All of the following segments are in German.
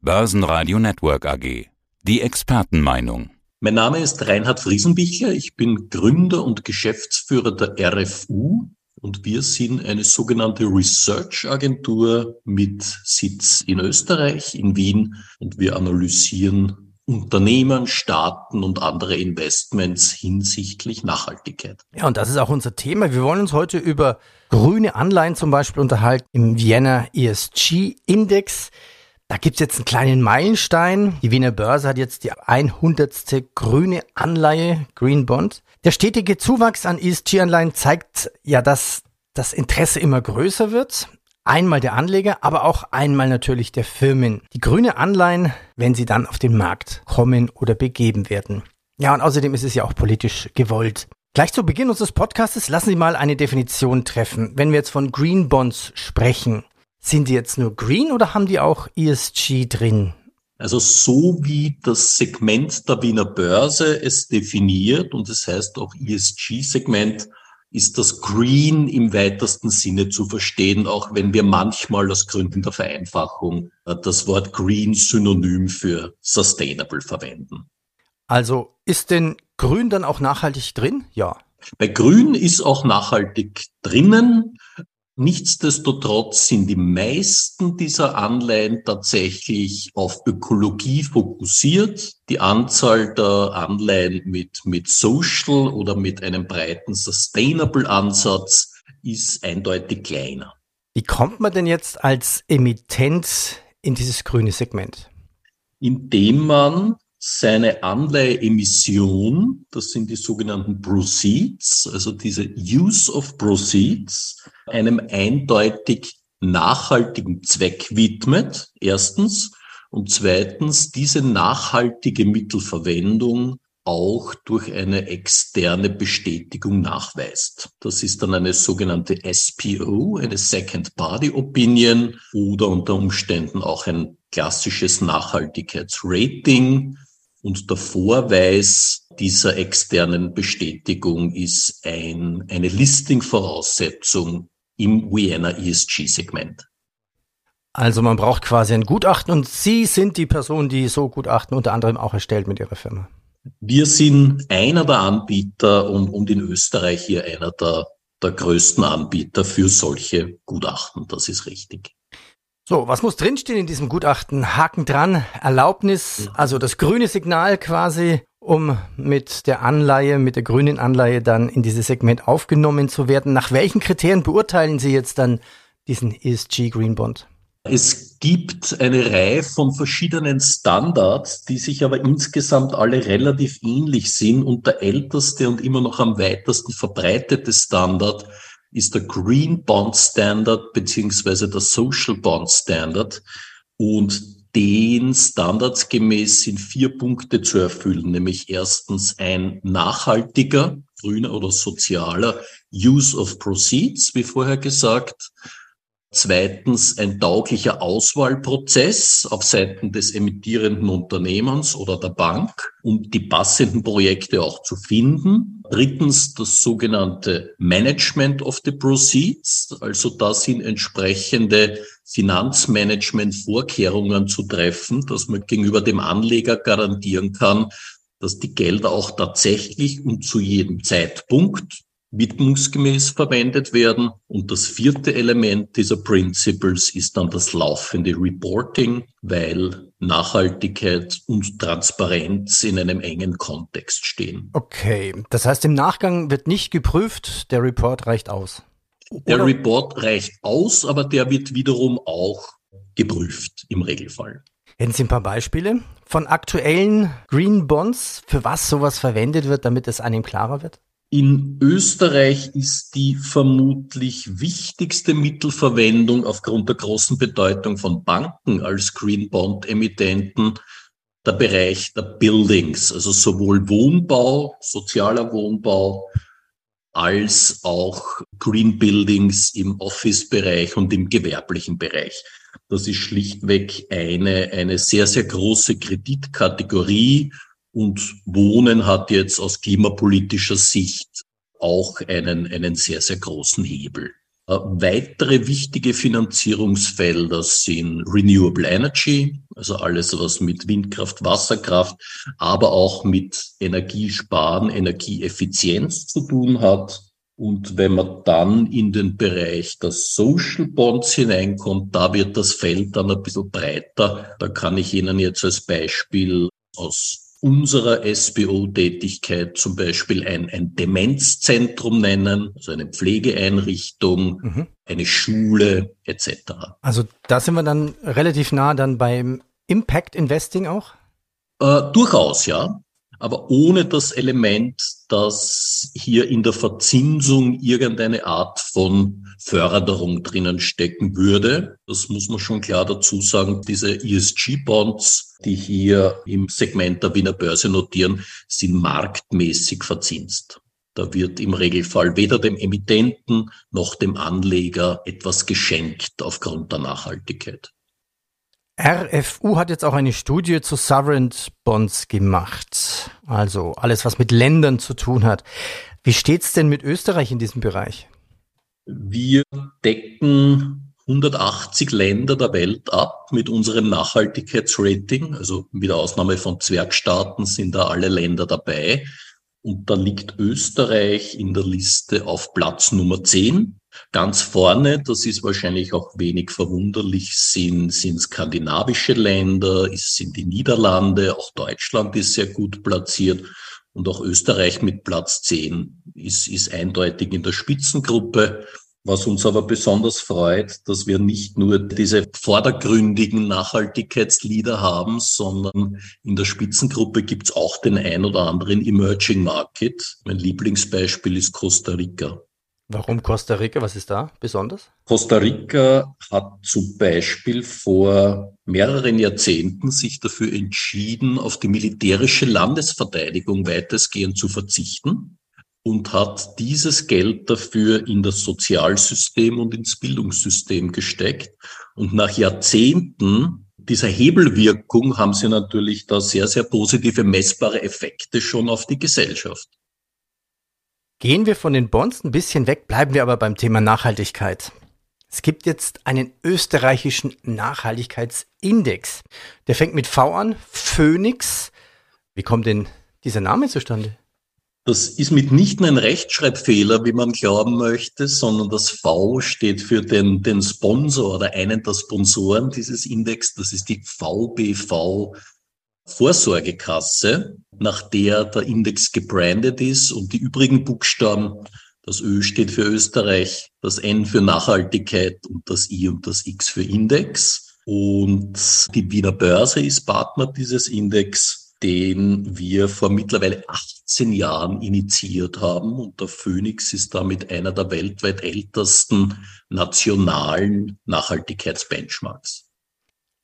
Börsenradio Network AG. Die Expertenmeinung. Mein Name ist Reinhard Friesenbichler. Ich bin Gründer und Geschäftsführer der RFU und wir sind eine sogenannte Research Agentur mit Sitz in Österreich, in Wien und wir analysieren Unternehmen, Staaten und andere Investments hinsichtlich Nachhaltigkeit. Ja, und das ist auch unser Thema. Wir wollen uns heute über grüne Anleihen zum Beispiel unterhalten im Vienna ESG Index. Da gibt's jetzt einen kleinen Meilenstein. Die Wiener Börse hat jetzt die 100. grüne Anleihe, Green Bond. Der stetige Zuwachs an ESG-Anleihen zeigt ja, dass das Interesse immer größer wird. Einmal der Anleger, aber auch einmal natürlich der Firmen. Die grüne Anleihen, wenn sie dann auf den Markt kommen oder begeben werden. Ja, und außerdem ist es ja auch politisch gewollt. Gleich zu Beginn unseres Podcasts lassen Sie mal eine Definition treffen. Wenn wir jetzt von Green Bonds sprechen, sind die jetzt nur green oder haben die auch ESG drin? Also so wie das Segment der Wiener Börse es definiert und es das heißt auch ESG-Segment, ist das Green im weitesten Sinne zu verstehen, auch wenn wir manchmal aus Gründen der Vereinfachung äh, das Wort Green synonym für Sustainable verwenden. Also ist denn Grün dann auch nachhaltig drin? Ja. Bei Grün ist auch nachhaltig drinnen. Nichtsdestotrotz sind die meisten dieser Anleihen tatsächlich auf Ökologie fokussiert. Die Anzahl der Anleihen mit, mit Social oder mit einem breiten Sustainable Ansatz ist eindeutig kleiner. Wie kommt man denn jetzt als Emittent in dieses grüne Segment? Indem man seine Anleiheemission, das sind die sogenannten Proceeds, also diese Use of Proceeds, einem eindeutig nachhaltigen Zweck widmet, erstens, und zweitens diese nachhaltige Mittelverwendung auch durch eine externe Bestätigung nachweist. Das ist dann eine sogenannte SPO, eine Second Party Opinion oder unter Umständen auch ein klassisches Nachhaltigkeitsrating, und der Vorweis dieser externen Bestätigung ist ein, eine Listing-Voraussetzung im Vienna ESG-Segment. Also man braucht quasi ein Gutachten und Sie sind die Person, die so Gutachten unter anderem auch erstellt mit Ihrer Firma. Wir sind einer der Anbieter und, und in Österreich hier einer der, der größten Anbieter für solche Gutachten. Das ist richtig. So, was muss drinstehen in diesem Gutachten? Haken dran, Erlaubnis, also das grüne Signal quasi, um mit der Anleihe, mit der grünen Anleihe dann in dieses Segment aufgenommen zu werden. Nach welchen Kriterien beurteilen Sie jetzt dann diesen ESG Green Bond? Es gibt eine Reihe von verschiedenen Standards, die sich aber insgesamt alle relativ ähnlich sind und der älteste und immer noch am weitesten verbreitete Standard ist der Green Bond Standard beziehungsweise der Social Bond Standard. Und den Standards gemäß sind vier Punkte zu erfüllen, nämlich erstens ein nachhaltiger, grüner oder sozialer Use of Proceeds, wie vorher gesagt. Zweitens ein tauglicher Auswahlprozess auf Seiten des emittierenden Unternehmens oder der Bank, um die passenden Projekte auch zu finden. Drittens das sogenannte Management of the Proceeds. Also da sind entsprechende Finanzmanagement-Vorkehrungen zu treffen, dass man gegenüber dem Anleger garantieren kann, dass die Gelder auch tatsächlich und zu jedem Zeitpunkt widmungsgemäß verwendet werden. Und das vierte Element dieser Principles ist dann das laufende Reporting, weil Nachhaltigkeit und Transparenz in einem engen Kontext stehen. Okay, das heißt, im Nachgang wird nicht geprüft, der Report reicht aus. Der Oder? Report reicht aus, aber der wird wiederum auch geprüft im Regelfall. Hätten Sie ein paar Beispiele von aktuellen Green Bonds, für was sowas verwendet wird, damit es einem klarer wird? In Österreich ist die vermutlich wichtigste Mittelverwendung aufgrund der großen Bedeutung von Banken als Green Bond Emittenten der Bereich der Buildings, also sowohl Wohnbau, sozialer Wohnbau, als auch Green Buildings im Office-Bereich und im gewerblichen Bereich. Das ist schlichtweg eine, eine sehr, sehr große Kreditkategorie und Wohnen hat jetzt aus klimapolitischer Sicht auch einen, einen sehr, sehr großen Hebel. Äh, weitere wichtige Finanzierungsfelder sind Renewable Energy, also alles, was mit Windkraft, Wasserkraft, aber auch mit Energiesparen, Energieeffizienz zu tun hat. Und wenn man dann in den Bereich der Social Bonds hineinkommt, da wird das Feld dann ein bisschen breiter. Da kann ich Ihnen jetzt als Beispiel aus unserer SBO-Tätigkeit zum Beispiel ein, ein Demenzzentrum nennen, also eine Pflegeeinrichtung, mhm. eine Schule etc. Also da sind wir dann relativ nah dann beim Impact Investing auch? Äh, durchaus, ja aber ohne das Element, dass hier in der Verzinsung irgendeine Art von Förderung drinnen stecken würde. Das muss man schon klar dazu sagen. Diese ESG-Bonds, die hier im Segment der Wiener Börse notieren, sind marktmäßig verzinst. Da wird im Regelfall weder dem Emittenten noch dem Anleger etwas geschenkt aufgrund der Nachhaltigkeit. RFU hat jetzt auch eine Studie zu Sovereign Bonds gemacht. Also alles, was mit Ländern zu tun hat. Wie steht's denn mit Österreich in diesem Bereich? Wir decken 180 Länder der Welt ab mit unserem Nachhaltigkeitsrating. Also mit Ausnahme von Zwergstaaten sind da alle Länder dabei. Und da liegt Österreich in der Liste auf Platz Nummer 10. Ganz vorne, das ist wahrscheinlich auch wenig verwunderlich, sind, sind skandinavische Länder, es sind die Niederlande, auch Deutschland ist sehr gut platziert und auch Österreich mit Platz 10 ist, ist eindeutig in der Spitzengruppe. Was uns aber besonders freut, dass wir nicht nur diese vordergründigen Nachhaltigkeitslieder haben, sondern in der Spitzengruppe gibt's auch den ein oder anderen Emerging Market. Mein Lieblingsbeispiel ist Costa Rica. Warum Costa Rica? Was ist da besonders? Costa Rica hat zum Beispiel vor mehreren Jahrzehnten sich dafür entschieden, auf die militärische Landesverteidigung weitestgehend zu verzichten und hat dieses Geld dafür in das Sozialsystem und ins Bildungssystem gesteckt. Und nach Jahrzehnten dieser Hebelwirkung haben sie natürlich da sehr, sehr positive messbare Effekte schon auf die Gesellschaft. Gehen wir von den Bonds ein bisschen weg, bleiben wir aber beim Thema Nachhaltigkeit. Es gibt jetzt einen österreichischen Nachhaltigkeitsindex. Der fängt mit V an, Phoenix. Wie kommt denn dieser Name zustande? Das ist mitnichten ein Rechtschreibfehler, wie man glauben möchte, sondern das V steht für den, den Sponsor oder einen der Sponsoren dieses Index. Das ist die VBV Vorsorgekasse, nach der der Index gebrandet ist und die übrigen Buchstaben, das Ö steht für Österreich, das N für Nachhaltigkeit und das I und das X für Index. Und die Wiener Börse ist Partner dieses Index, den wir vor mittlerweile 18 Jahren initiiert haben. Und der Phoenix ist damit einer der weltweit ältesten nationalen Nachhaltigkeitsbenchmarks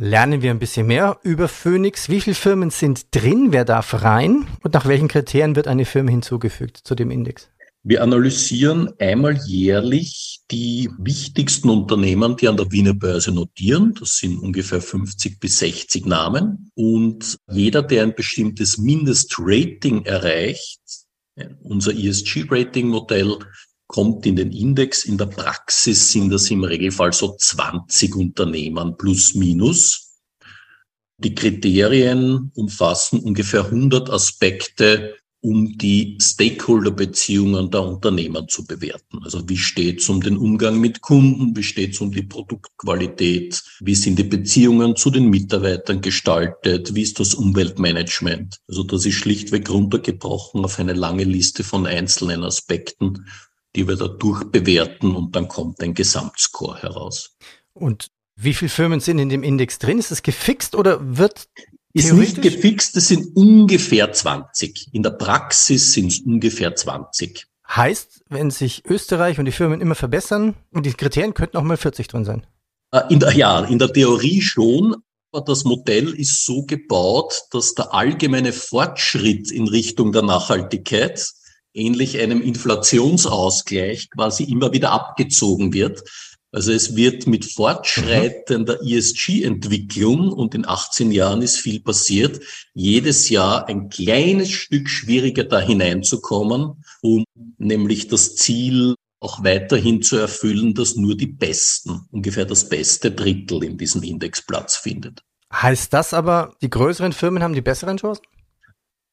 lernen wir ein bisschen mehr über Phoenix. Wie viele Firmen sind drin? Wer darf rein? Und nach welchen Kriterien wird eine Firma hinzugefügt zu dem Index? Wir analysieren einmal jährlich die wichtigsten Unternehmen, die an der Wiener Börse notieren. Das sind ungefähr 50 bis 60 Namen. Und jeder, der ein bestimmtes Mindestrating erreicht, unser ESG-Rating-Modell kommt in den Index. In der Praxis sind das im Regelfall so 20 Unternehmen plus minus. Die Kriterien umfassen ungefähr 100 Aspekte, um die Stakeholder-Beziehungen der Unternehmen zu bewerten. Also wie steht es um den Umgang mit Kunden, wie steht es um die Produktqualität, wie sind die Beziehungen zu den Mitarbeitern gestaltet, wie ist das Umweltmanagement. Also das ist schlichtweg runtergebrochen auf eine lange Liste von einzelnen Aspekten die wir da durchbewerten und dann kommt ein Gesamtscore heraus. Und wie viele Firmen sind in dem Index drin? Ist es gefixt oder wird ist nicht gefixt, es sind ungefähr 20. In der Praxis sind es ungefähr 20. Heißt, wenn sich Österreich und die Firmen immer verbessern, und die Kriterien könnten auch mal 40 drin sein? Äh, in der, ja, in der Theorie schon, aber das Modell ist so gebaut, dass der allgemeine Fortschritt in Richtung der Nachhaltigkeit ähnlich einem Inflationsausgleich quasi immer wieder abgezogen wird. Also es wird mit fortschreitender ESG-Entwicklung und in 18 Jahren ist viel passiert, jedes Jahr ein kleines Stück schwieriger da hineinzukommen, um nämlich das Ziel auch weiterhin zu erfüllen, dass nur die Besten, ungefähr das beste Drittel in diesem Index Platz findet. Heißt das aber, die größeren Firmen haben die besseren Chancen?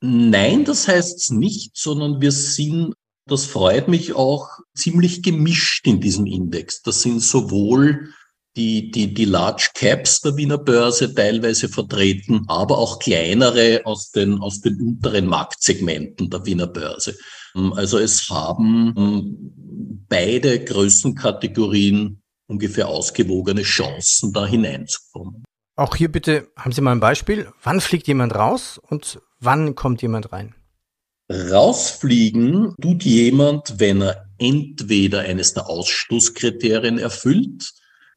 Nein, das heißt's nicht, sondern wir sind, das freut mich auch, ziemlich gemischt in diesem Index. Das sind sowohl die, die, die Large Caps der Wiener Börse teilweise vertreten, aber auch kleinere aus den, aus den unteren Marktsegmenten der Wiener Börse. Also es haben ähm, beide Größenkategorien ungefähr ausgewogene Chancen, da hineinzukommen. Auch hier bitte, haben Sie mal ein Beispiel. Wann fliegt jemand raus und wann kommt jemand rein? Rausfliegen tut jemand, wenn er entweder eines der Ausstoßkriterien erfüllt,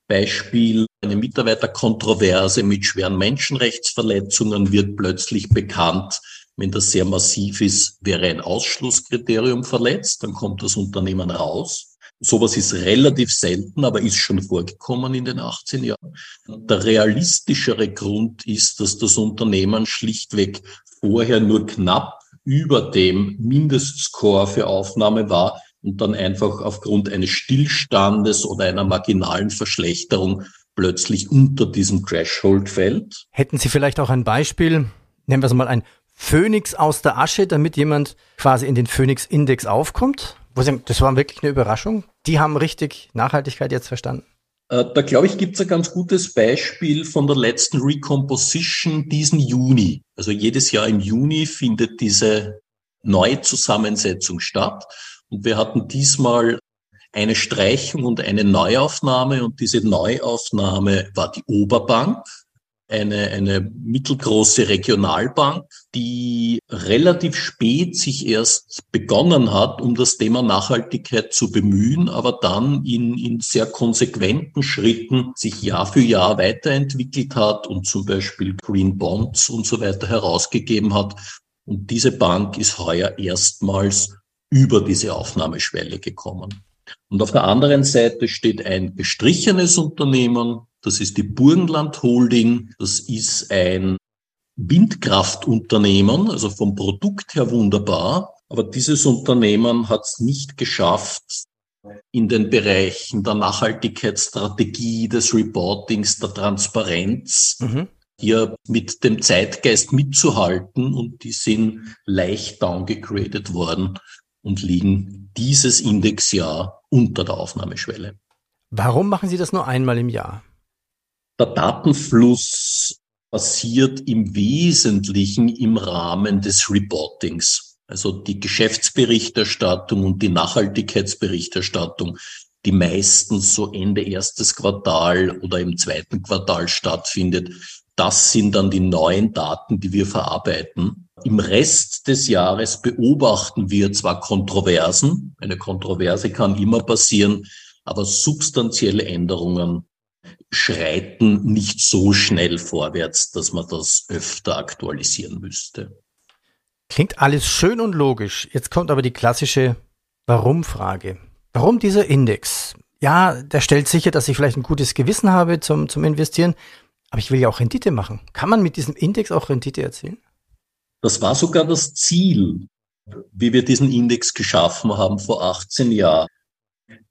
Beispiel eine Mitarbeiterkontroverse mit schweren Menschenrechtsverletzungen wird plötzlich bekannt. Wenn das sehr massiv ist, wäre ein Ausschlusskriterium verletzt, dann kommt das Unternehmen raus. Sowas ist relativ selten, aber ist schon vorgekommen in den 18 Jahren. Der realistischere Grund ist, dass das Unternehmen schlichtweg vorher nur knapp über dem Mindestscore für Aufnahme war und dann einfach aufgrund eines Stillstandes oder einer marginalen Verschlechterung plötzlich unter diesem Threshold fällt. Hätten Sie vielleicht auch ein Beispiel, nennen wir es mal ein Phönix aus der Asche, damit jemand quasi in den Phönix-Index aufkommt? Das war wirklich eine Überraschung. Die haben richtig Nachhaltigkeit jetzt verstanden. Äh, da glaube ich, gibt es ein ganz gutes Beispiel von der letzten Recomposition diesen Juni. Also jedes Jahr im Juni findet diese Neuzusammensetzung statt. Und wir hatten diesmal eine Streichung und eine Neuaufnahme. Und diese Neuaufnahme war die Oberbank, eine, eine mittelgroße Regionalbank, die relativ spät sich erst begonnen hat, um das Thema Nachhaltigkeit zu bemühen, aber dann in, in sehr konsequenten Schritten sich Jahr für Jahr weiterentwickelt hat und zum Beispiel Green Bonds und so weiter herausgegeben hat. Und diese Bank ist heuer erstmals über diese Aufnahmeschwelle gekommen. Und auf der anderen Seite steht ein gestrichenes Unternehmen, das ist die Burgenland Holding, das ist ein Windkraftunternehmen, also vom Produkt her wunderbar, aber dieses Unternehmen hat es nicht geschafft, in den Bereichen der Nachhaltigkeitsstrategie, des Reportings, der Transparenz, mhm. hier mit dem Zeitgeist mitzuhalten und die sind leicht downgegradet worden und liegen dieses Indexjahr unter der Aufnahmeschwelle. Warum machen Sie das nur einmal im Jahr? Der Datenfluss passiert im Wesentlichen im Rahmen des Reportings. Also die Geschäftsberichterstattung und die Nachhaltigkeitsberichterstattung, die meistens so Ende erstes Quartal oder im zweiten Quartal stattfindet. Das sind dann die neuen Daten, die wir verarbeiten. Im Rest des Jahres beobachten wir zwar Kontroversen, eine Kontroverse kann immer passieren, aber substanzielle Änderungen schreiten nicht so schnell vorwärts, dass man das öfter aktualisieren müsste. Klingt alles schön und logisch. Jetzt kommt aber die klassische Warum-Frage. Warum dieser Index? Ja, der stellt sicher, dass ich vielleicht ein gutes Gewissen habe zum, zum Investieren, aber ich will ja auch Rendite machen. Kann man mit diesem Index auch Rendite erzielen? Das war sogar das Ziel, wie wir diesen Index geschaffen haben vor 18 Jahren.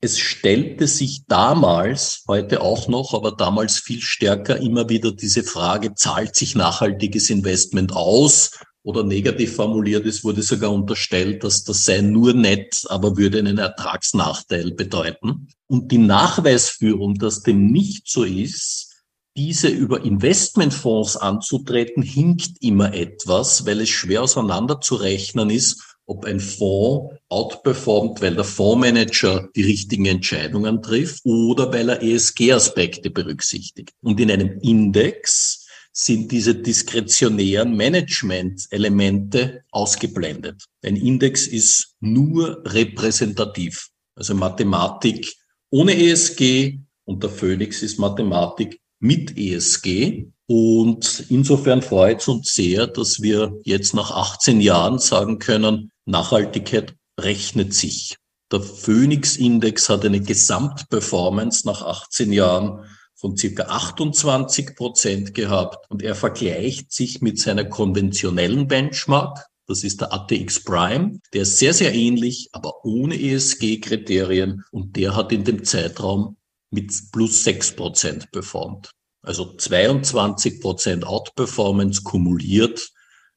Es stellte sich damals, heute auch noch, aber damals viel stärker immer wieder diese Frage, zahlt sich nachhaltiges Investment aus? Oder negativ formuliert, es wurde sogar unterstellt, dass das sei nur nett, aber würde einen Ertragsnachteil bedeuten. Und die Nachweisführung, dass dem nicht so ist, diese über Investmentfonds anzutreten, hinkt immer etwas, weil es schwer auseinanderzurechnen ist, ob ein Fonds outperformt, weil der Fondsmanager die richtigen Entscheidungen trifft oder weil er ESG-Aspekte berücksichtigt. Und in einem Index sind diese diskretionären Management-Elemente ausgeblendet. Ein Index ist nur repräsentativ, also Mathematik ohne ESG und der Phoenix ist Mathematik mit ESG. Und insofern freut es uns sehr, dass wir jetzt nach 18 Jahren sagen können, Nachhaltigkeit rechnet sich. Der Phoenix-Index hat eine Gesamtperformance nach 18 Jahren von circa 28 Prozent gehabt und er vergleicht sich mit seiner konventionellen Benchmark, Das ist der ATX Prime. Der ist sehr, sehr ähnlich, aber ohne ESG-Kriterien und der hat in dem Zeitraum mit plus sechs Prozent performt. Also 22 Prozent Outperformance kumuliert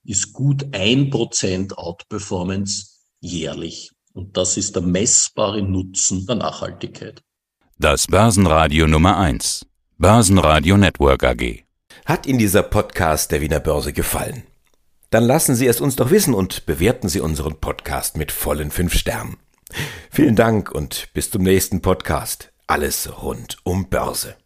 ist gut ein Prozent Outperformance jährlich. Und das ist der messbare Nutzen der Nachhaltigkeit. Das Börsenradio Nummer eins, Börsenradio Network AG. Hat Ihnen dieser Podcast der Wiener Börse gefallen? Dann lassen Sie es uns doch wissen und bewerten Sie unseren Podcast mit vollen fünf Sternen. Vielen Dank und bis zum nächsten Podcast. Alles rund um Börse.